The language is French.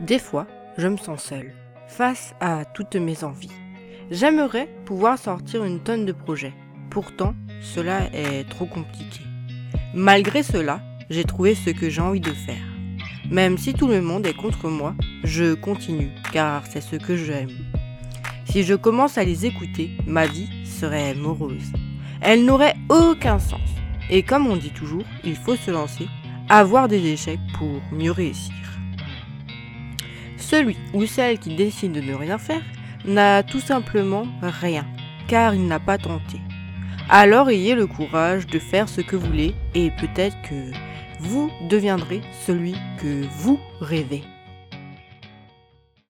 Des fois, je me sens seul, face à toutes mes envies. J'aimerais pouvoir sortir une tonne de projets. Pourtant, cela est trop compliqué. Malgré cela, j'ai trouvé ce que j'ai envie de faire. Même si tout le monde est contre moi, je continue, car c'est ce que j'aime. Si je commence à les écouter, ma vie serait morose. Elle n'aurait aucun sens. Et comme on dit toujours, il faut se lancer, avoir des échecs pour mieux réussir. Celui ou celle qui décide de ne rien faire n'a tout simplement rien, car il n'a pas tenté. Alors ayez le courage de faire ce que vous voulez et peut-être que vous deviendrez celui que vous rêvez.